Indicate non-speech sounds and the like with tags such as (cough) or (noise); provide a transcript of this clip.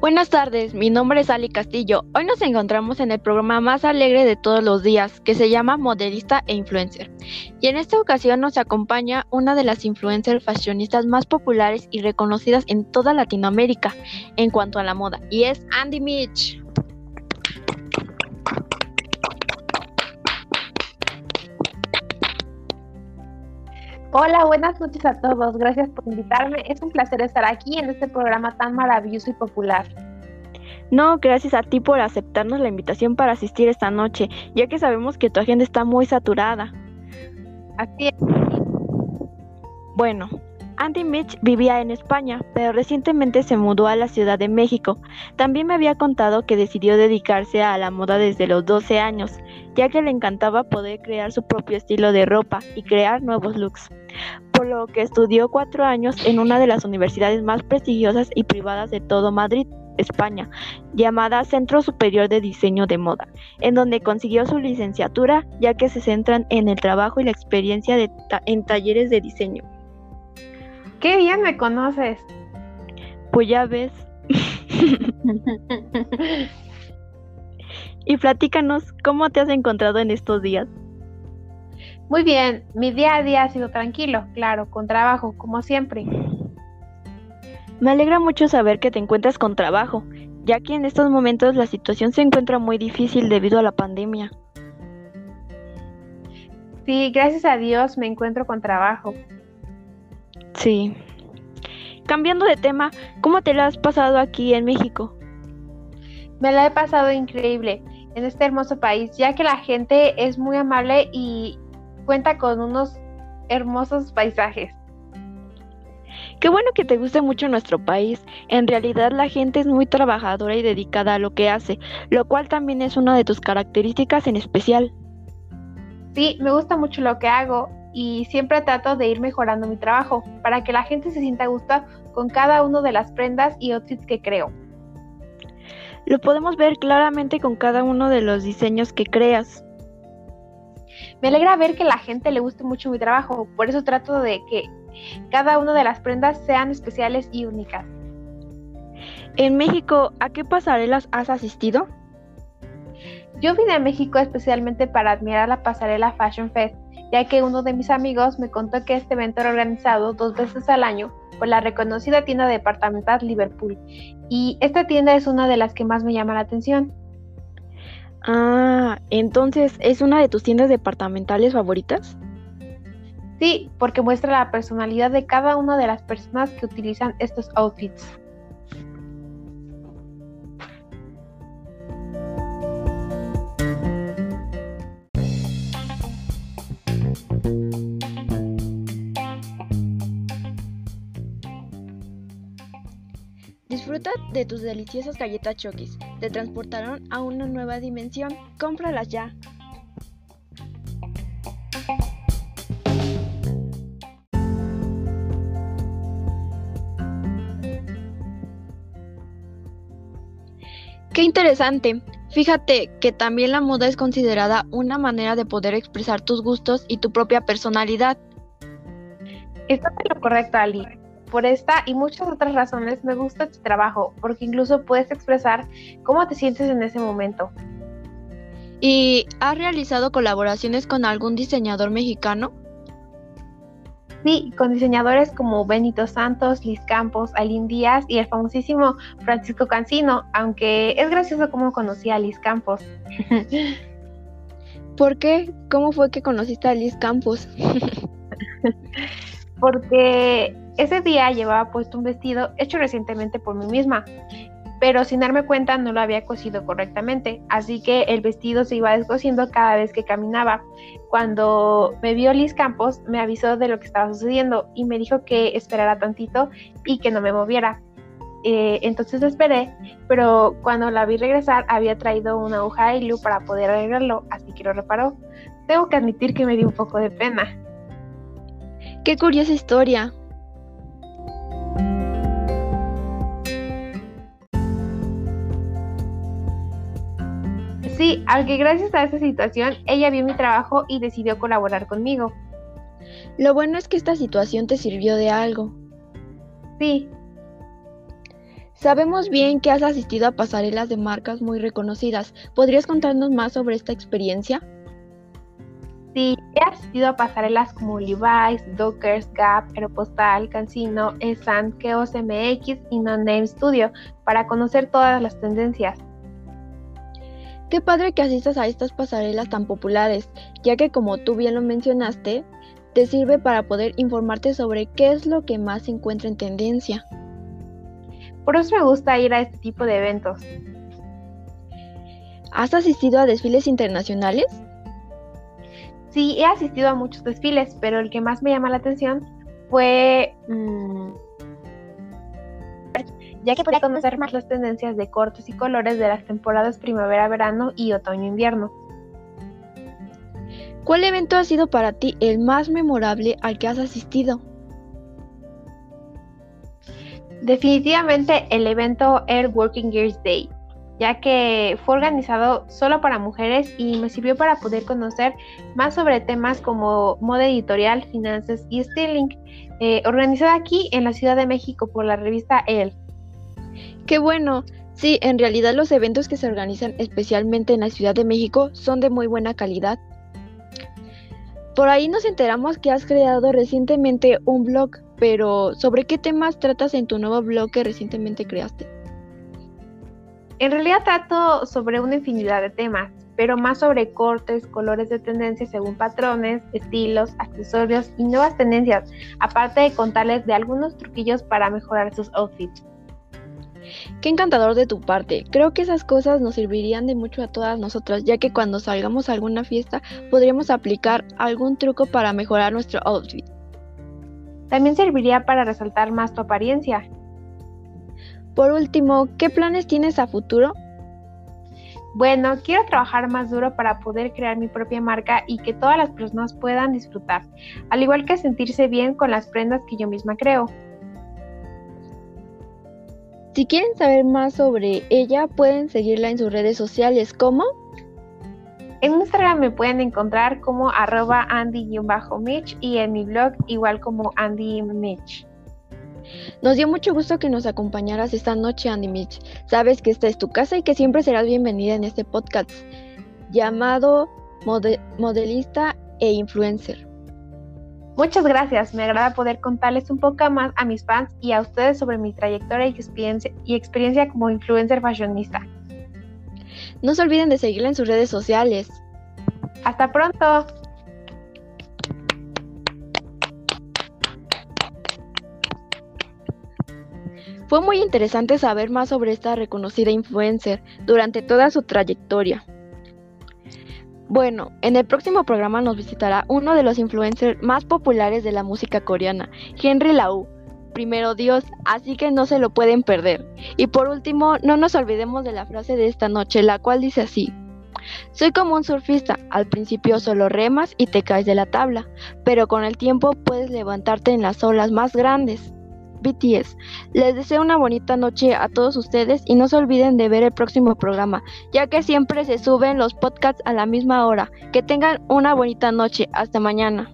Buenas tardes, mi nombre es Ali Castillo. Hoy nos encontramos en el programa más alegre de todos los días, que se llama Modelista e Influencer. Y en esta ocasión nos acompaña una de las influencers fashionistas más populares y reconocidas en toda Latinoamérica en cuanto a la moda, y es Andy Mitch. Hola, buenas noches a todos. Gracias por invitarme. Es un placer estar aquí en este programa tan maravilloso y popular. No, gracias a ti por aceptarnos la invitación para asistir esta noche, ya que sabemos que tu agenda está muy saturada. Así es. Bueno, Andy Mitch vivía en España, pero recientemente se mudó a la Ciudad de México. También me había contado que decidió dedicarse a la moda desde los 12 años, ya que le encantaba poder crear su propio estilo de ropa y crear nuevos looks. Por lo que estudió cuatro años en una de las universidades más prestigiosas y privadas de todo Madrid, España, llamada Centro Superior de Diseño de Moda, en donde consiguió su licenciatura, ya que se centran en el trabajo y la experiencia de en talleres de diseño. ¡Qué bien me conoces! Pues ya ves. (laughs) y platícanos, ¿cómo te has encontrado en estos días? Muy bien, mi día a día ha sido tranquilo, claro, con trabajo, como siempre. Me alegra mucho saber que te encuentras con trabajo, ya que en estos momentos la situación se encuentra muy difícil debido a la pandemia. Sí, gracias a Dios me encuentro con trabajo. Sí. Cambiando de tema, ¿cómo te lo has pasado aquí en México? Me la he pasado increíble en este hermoso país, ya que la gente es muy amable y cuenta con unos hermosos paisajes. Qué bueno que te guste mucho nuestro país. En realidad la gente es muy trabajadora y dedicada a lo que hace, lo cual también es una de tus características en especial. Sí, me gusta mucho lo que hago y siempre trato de ir mejorando mi trabajo para que la gente se sienta a gusto con cada una de las prendas y outfits que creo. Lo podemos ver claramente con cada uno de los diseños que creas. Me alegra ver que la gente le guste mucho mi trabajo, por eso trato de que cada una de las prendas sean especiales y únicas. En México, ¿a qué pasarelas has asistido? Yo vine a México especialmente para admirar la pasarela Fashion Fest ya que uno de mis amigos me contó que este evento era organizado dos veces al año por la reconocida tienda departamental Liverpool, y esta tienda es una de las que más me llama la atención. Ah, entonces, ¿es una de tus tiendas departamentales favoritas? Sí, porque muestra la personalidad de cada una de las personas que utilizan estos outfits. Disfruta de tus deliciosas galletas Chokis. Te transportaron a una nueva dimensión. Cómpralas ya. Qué interesante. Fíjate que también la moda es considerada una manera de poder expresar tus gustos y tu propia personalidad. Estás en lo correcto, Ali. Por esta y muchas otras razones me gusta tu trabajo, porque incluso puedes expresar cómo te sientes en ese momento. ¿Y has realizado colaboraciones con algún diseñador mexicano? Sí, con diseñadores como Benito Santos, Liz Campos, Aline Díaz y el famosísimo Francisco Cancino, aunque es gracioso cómo conocí a Liz Campos. (laughs) ¿Por qué? ¿Cómo fue que conociste a Liz Campos? (laughs) Porque ese día llevaba puesto un vestido hecho recientemente por mí misma, pero sin darme cuenta no lo había cosido correctamente, así que el vestido se iba descosiendo cada vez que caminaba. Cuando me vio Liz Campos, me avisó de lo que estaba sucediendo y me dijo que esperara tantito y que no me moviera. Eh, entonces esperé, pero cuando la vi regresar había traído una aguja de hilo para poder arreglarlo, así que lo reparó. Tengo que admitir que me dio un poco de pena. Qué curiosa historia. Sí, aunque gracias a esa situación ella vio mi trabajo y decidió colaborar conmigo. Lo bueno es que esta situación te sirvió de algo. Sí. Sabemos bien que has asistido a pasarelas de marcas muy reconocidas. ¿Podrías contarnos más sobre esta experiencia? Sí, he asistido a pasarelas como Levi's, Dockers, Gap, Aeropostal, Cancino, Esan, Keos MX y No Name Studio para conocer todas las tendencias. Qué padre que asistas a estas pasarelas tan populares, ya que como tú bien lo mencionaste, te sirve para poder informarte sobre qué es lo que más se encuentra en tendencia. Por eso me gusta ir a este tipo de eventos. ¿Has asistido a desfiles internacionales? Sí, he asistido a muchos desfiles, pero el que más me llama la atención fue... Mm, ya que pude conocer más las tendencias de cortes y colores de las temporadas primavera-verano y otoño-invierno. ¿Cuál evento ha sido para ti el más memorable al que has asistido? Definitivamente el evento Air Working Gears Day, ya que fue organizado solo para mujeres y me sirvió para poder conocer más sobre temas como moda editorial, finanzas y styling, eh, organizada aquí en la Ciudad de México por la revista Elle. Qué bueno. Sí, en realidad los eventos que se organizan especialmente en la Ciudad de México son de muy buena calidad. Por ahí nos enteramos que has creado recientemente un blog, pero ¿sobre qué temas tratas en tu nuevo blog que recientemente creaste? En realidad trato sobre una infinidad de temas, pero más sobre cortes, colores de tendencia según patrones, estilos, accesorios y nuevas tendencias, aparte de contarles de algunos truquillos para mejorar sus outfits. Qué encantador de tu parte. Creo que esas cosas nos servirían de mucho a todas nosotras, ya que cuando salgamos a alguna fiesta podríamos aplicar algún truco para mejorar nuestro outfit. También serviría para resaltar más tu apariencia. Por último, ¿qué planes tienes a futuro? Bueno, quiero trabajar más duro para poder crear mi propia marca y que todas las personas puedan disfrutar, al igual que sentirse bien con las prendas que yo misma creo. Si quieren saber más sobre ella, pueden seguirla en sus redes sociales como... En Instagram me pueden encontrar como arroba andy-mitch y en mi blog igual como Andy Mitch. Nos dio mucho gusto que nos acompañaras esta noche, Andy Mitch. Sabes que esta es tu casa y que siempre serás bienvenida en este podcast llamado Modelista e Influencer. Muchas gracias, me agrada poder contarles un poco más a mis fans y a ustedes sobre mi trayectoria y experiencia, y experiencia como influencer fashionista. No se olviden de seguirla en sus redes sociales. Hasta pronto. Fue muy interesante saber más sobre esta reconocida influencer durante toda su trayectoria. Bueno, en el próximo programa nos visitará uno de los influencers más populares de la música coreana, Henry Lau. Primero Dios, así que no se lo pueden perder. Y por último, no nos olvidemos de la frase de esta noche, la cual dice así. Soy como un surfista, al principio solo remas y te caes de la tabla, pero con el tiempo puedes levantarte en las olas más grandes. BTS. Les deseo una bonita noche a todos ustedes y no se olviden de ver el próximo programa, ya que siempre se suben los podcasts a la misma hora. Que tengan una bonita noche. Hasta mañana.